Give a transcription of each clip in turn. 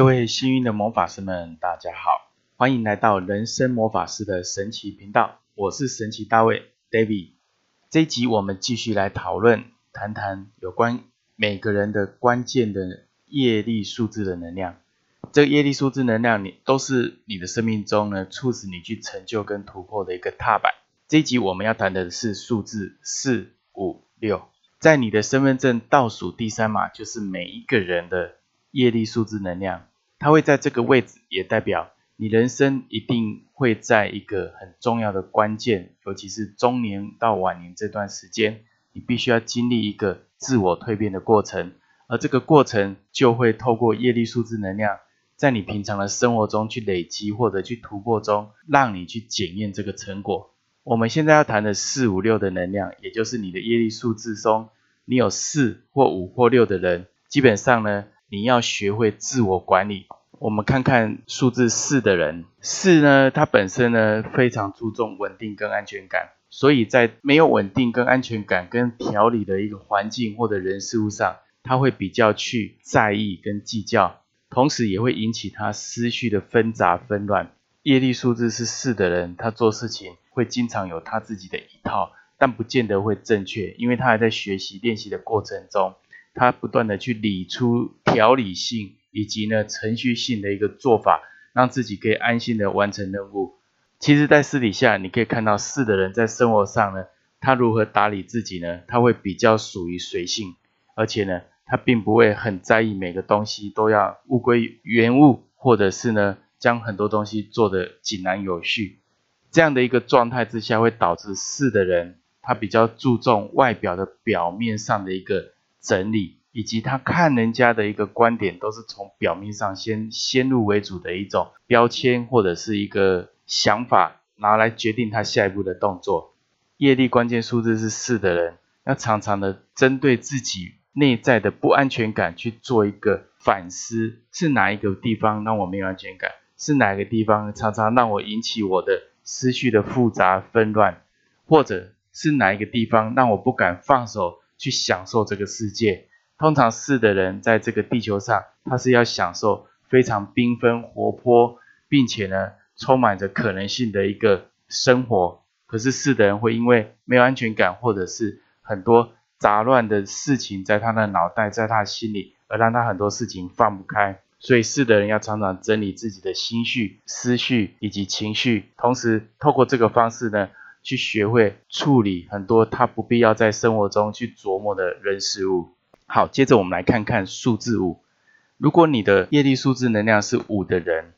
各位幸运的魔法师们，大家好，欢迎来到人生魔法师的神奇频道，我是神奇大卫 David。这集我们继续来讨论，谈谈有关每个人的关键的业力数字的能量。这个业力数字能量，你都是你的生命中呢，促使你去成就跟突破的一个踏板。这一集我们要谈的是数字四五六，在你的身份证倒数第三码，就是每一个人的业力数字能量。它会在这个位置，也代表你人生一定会在一个很重要的关键，尤其是中年到晚年这段时间，你必须要经历一个自我蜕变的过程，而这个过程就会透过业力数字能量，在你平常的生活中去累积或者去突破中，让你去检验这个成果。我们现在要谈的四五六的能量，也就是你的业力数字中，你有四或五或六的人，基本上呢。你要学会自我管理。我们看看数字四的人，四呢，它本身呢非常注重稳定跟安全感，所以在没有稳定跟安全感跟调理的一个环境或者人事物上，他会比较去在意跟计较，同时也会引起他思绪的纷杂纷乱。业力数字是四的人，他做事情会经常有他自己的一套，但不见得会正确，因为他还在学习练习的过程中。他不断的去理出条理性以及呢程序性的一个做法，让自己可以安心的完成任务。其实，在私底下你可以看到四的人在生活上呢，他如何打理自己呢？他会比较属于随性，而且呢，他并不会很在意每个东西都要物归原物，或者是呢将很多东西做得井然有序。这样的一个状态之下，会导致四的人他比较注重外表的表面上的一个。整理以及他看人家的一个观点，都是从表面上先先入为主的一种标签或者是一个想法，拿来决定他下一步的动作。业力关键数字是四的人，要常常的针对自己内在的不安全感去做一个反思：是哪一个地方让我没有安全感？是哪个地方常常让我引起我的思绪的复杂纷乱？或者是哪一个地方让我不敢放手？去享受这个世界。通常四的人在这个地球上，他是要享受非常缤纷活泼，并且呢充满着可能性的一个生活。可是四的人会因为没有安全感，或者是很多杂乱的事情在他的脑袋，在他心里，而让他很多事情放不开。所以四的人要常常整理自己的心绪、思绪以及情绪，同时透过这个方式呢。去学会处理很多他不必要在生活中去琢磨的人事物。好，接着我们来看看数字五。如果你的业力数字能量是五的人，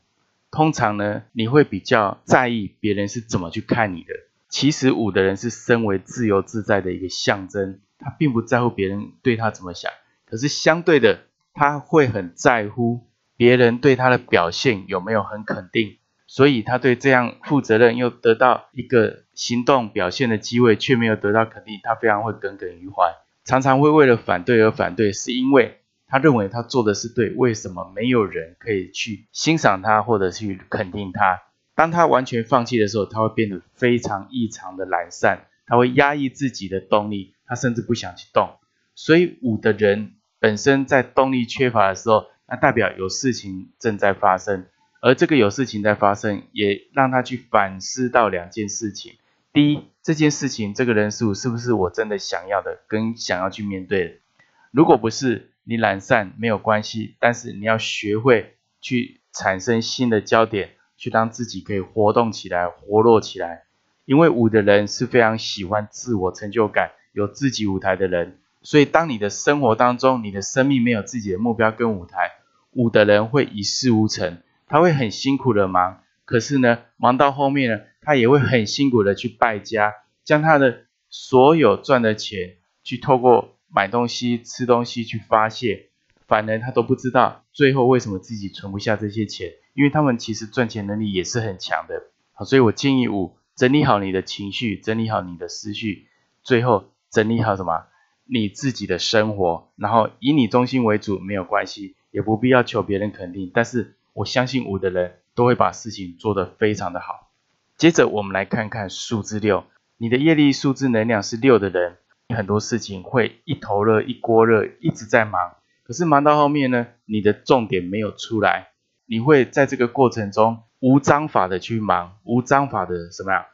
通常呢，你会比较在意别人是怎么去看你的。其实五的人是身为自由自在的一个象征，他并不在乎别人对他怎么想。可是相对的，他会很在乎别人对他的表现有没有很肯定。所以他对这样负责任又得到一个行动表现的机会，却没有得到肯定，他非常会耿耿于怀，常常会为了反对而反对，是因为他认为他做的是对，为什么没有人可以去欣赏他或者去肯定他？当他完全放弃的时候，他会变得非常异常的懒散，他会压抑自己的动力，他甚至不想去动。所以五的人本身在动力缺乏的时候，那代表有事情正在发生。而这个有事情在发生，也让他去反思到两件事情：第一，这件事情这个人事物是不是我真的想要的，跟想要去面对的？如果不是，你懒散没有关系，但是你要学会去产生新的焦点，去让自己可以活动起来、活络起来。因为五的人是非常喜欢自我成就感、有自己舞台的人，所以当你的生活当中，你的生命没有自己的目标跟舞台，五的人会一事无成。他会很辛苦的忙，可是呢，忙到后面呢，他也会很辛苦的去败家，将他的所有赚的钱去透过买东西、吃东西去发泄，反而他都不知道最后为什么自己存不下这些钱，因为他们其实赚钱能力也是很强的。好，所以我建议五整理好你的情绪，整理好你的思绪，最后整理好什么？你自己的生活，然后以你中心为主，没有关系，也不必要求别人肯定，但是。我相信五的人都会把事情做得非常的好。接着我们来看看数字六，你的业力数字能量是六的人，很多事情会一头热一锅热，一直在忙。可是忙到后面呢，你的重点没有出来，你会在这个过程中无章法的去忙，无章法的什么呀？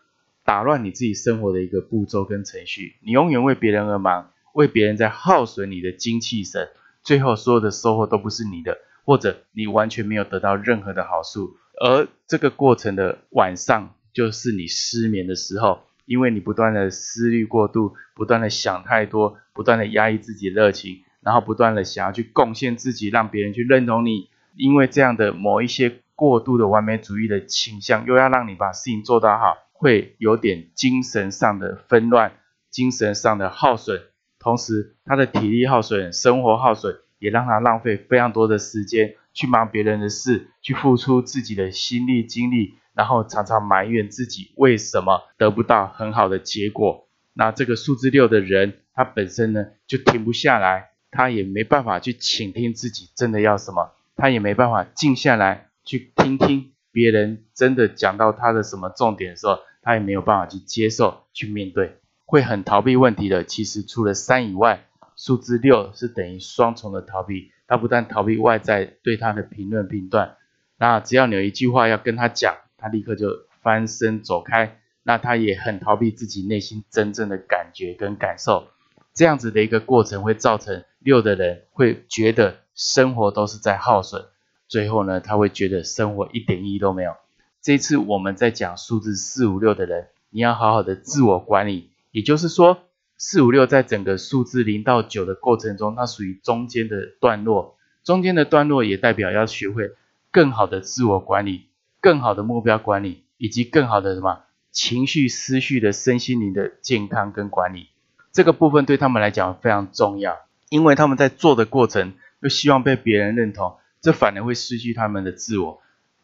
打乱你自己生活的一个步骤跟程序。你永远为别人而忙，为别人在耗损你的精气神，最后所有的收获都不是你的，或者你完全没有得到任何的好处。而这个过程的晚上，就是你失眠的时候。因为你不断的思虑过度，不断的想太多，不断的压抑自己热情，然后不断的想要去贡献自己，让别人去认同你。因为这样的某一些过度的完美主义的倾向，又要让你把事情做得好，会有点精神上的纷乱，精神上的耗损，同时他的体力耗损，生活耗损，也让他浪费非常多的时间去忙别人的事，去付出自己的心力精力。然后常常埋怨自己为什么得不到很好的结果。那这个数字六的人，他本身呢就停不下来，他也没办法去倾听自己真的要什么，他也没办法静下来去听听别人真的讲到他的什么重点的时候，他也没有办法去接受去面对，会很逃避问题的。其实除了三以外，数字六是等于双重的逃避。他不但逃避外在对他的评论评断，那只要你有一句话要跟他讲。他立刻就翻身走开，那他也很逃避自己内心真正的感觉跟感受，这样子的一个过程会造成六的人会觉得生活都是在耗损，最后呢，他会觉得生活一点意义都没有。这次我们在讲数字四五六的人，你要好好的自我管理，也就是说，四五六在整个数字零到九的过程中，它属于中间的段落，中间的段落也代表要学会更好的自我管理。更好的目标管理，以及更好的什么情绪、思绪的身心灵的健康跟管理，这个部分对他们来讲非常重要，因为他们在做的过程又希望被别人认同，这反而会失去他们的自我。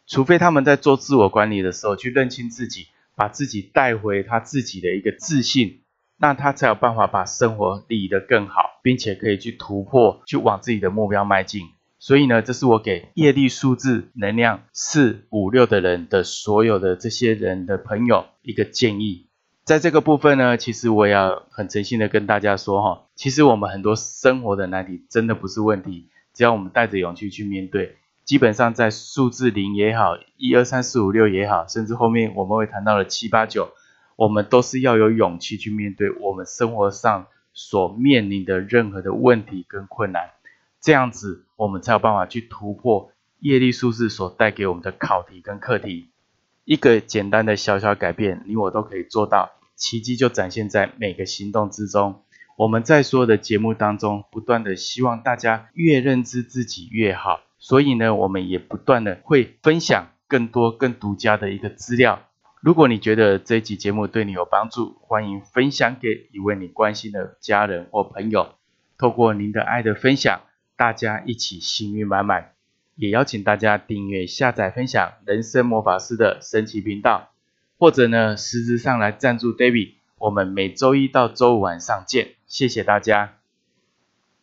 除非他们在做自我管理的时候去认清自己，把自己带回他自己的一个自信，那他才有办法把生活理得更好，并且可以去突破，去往自己的目标迈进。所以呢，这是我给业力数字能量四五六的人的所有的这些人的朋友一个建议。在这个部分呢，其实我也要很诚心的跟大家说哈，其实我们很多生活的难题真的不是问题，只要我们带着勇气去面对，基本上在数字零也好，一二三四五六也好，甚至后面我们会谈到了七八九，我们都是要有勇气去面对我们生活上所面临的任何的问题跟困难。这样子，我们才有办法去突破业力数字所带给我们的考题跟课题。一个简单的小小改变，你我都可以做到，奇迹就展现在每个行动之中。我们在所有的节目当中，不断的希望大家越认知自己越好，所以呢，我们也不断的会分享更多更独家的一个资料。如果你觉得这一集节目对你有帮助，欢迎分享给一位你关心的家人或朋友。透过您的爱的分享。大家一起幸运满满，也邀请大家订阅、下载、分享人生魔法师的神奇频道，或者呢实质上来赞助 David。我们每周一到周五晚上见，谢谢大家。